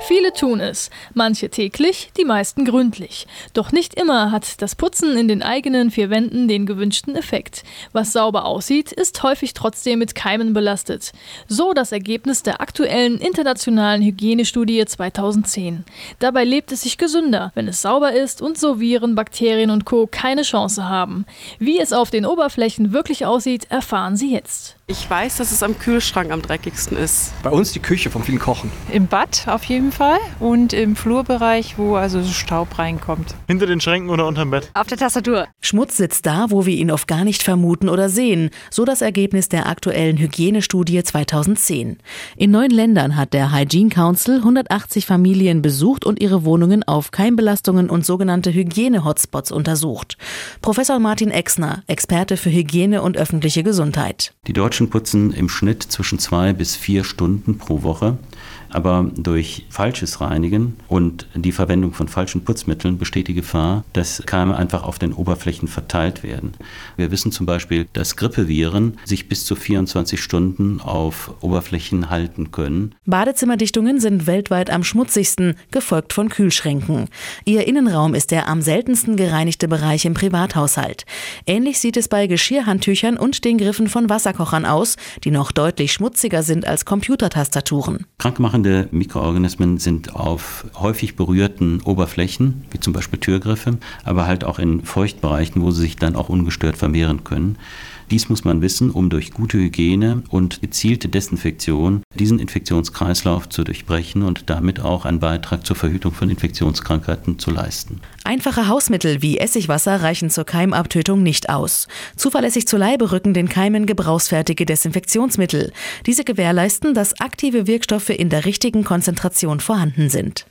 Viele tun es, manche täglich, die meisten gründlich. Doch nicht immer hat das Putzen in den eigenen vier Wänden den gewünschten Effekt. Was sauber aussieht, ist häufig trotzdem mit Keimen belastet. So das Ergebnis der aktuellen internationalen Hygienestudie 2010. Dabei lebt es sich gesünder, wenn es sauber ist und so Viren, Bakterien und Co. keine Chance haben. Wie es auf den Oberflächen wirklich aussieht, erfahren Sie jetzt. Ich weiß, dass es am Kühlschrank am dreckigsten ist. Bei uns die Küche vom vielen Kochen. Im Bad auf jeden Fall und im Flurbereich, wo also Staub reinkommt. Hinter den Schränken oder unterm Bett. Auf der Tastatur. Schmutz sitzt da, wo wir ihn oft gar nicht vermuten oder sehen. So das Ergebnis der aktuellen Hygienestudie 2010. In neun Ländern hat der Hygiene Council 180 Familien besucht und ihre Wohnungen auf Keimbelastungen und sogenannte Hygiene-Hotspots untersucht. Professor Martin Exner, Experte für Hygiene und öffentliche Gesundheit. Die Deutschen putzen im Schnitt zwischen zwei bis vier Stunden pro Woche. Aber durch falsches Reinigen und die Verwendung von falschen Putzmitteln besteht die Gefahr, dass Keime einfach auf den Oberflächen verteilt werden. Wir wissen zum Beispiel, dass Grippeviren sich bis zu 24 Stunden auf Oberflächen halten können. Badezimmerdichtungen sind weltweit am schmutzigsten, gefolgt von Kühlschränken. Ihr Innenraum ist der am seltensten gereinigte Bereich im Privathaushalt. Ähnlich sieht es bei Geschirrhandtüchern und den Griffen von Wasserkochern aus, die noch deutlich schmutziger sind als Computertastaturen. Krankmachende Mikroorganismen sind auf häufig berührten Oberflächen, wie zum Beispiel Türgriffe, aber halt auch in Feuchtbereichen, wo sie sich dann auch ungestört vermehren können. Dies muss man wissen, um durch gute Hygiene und gezielte Desinfektion diesen Infektionskreislauf zu durchbrechen und damit auch einen Beitrag zur Verhütung von Infektionskrankheiten zu leisten. Einfache Hausmittel wie Essigwasser reichen zur Keimabtötung nicht aus. Zuverlässig zu Leibe rücken den Keimen gebrauchsfertige Desinfektionsmittel. Diese gewährleisten, dass aktive Wirkstoffe in der richtigen Konzentration vorhanden sind.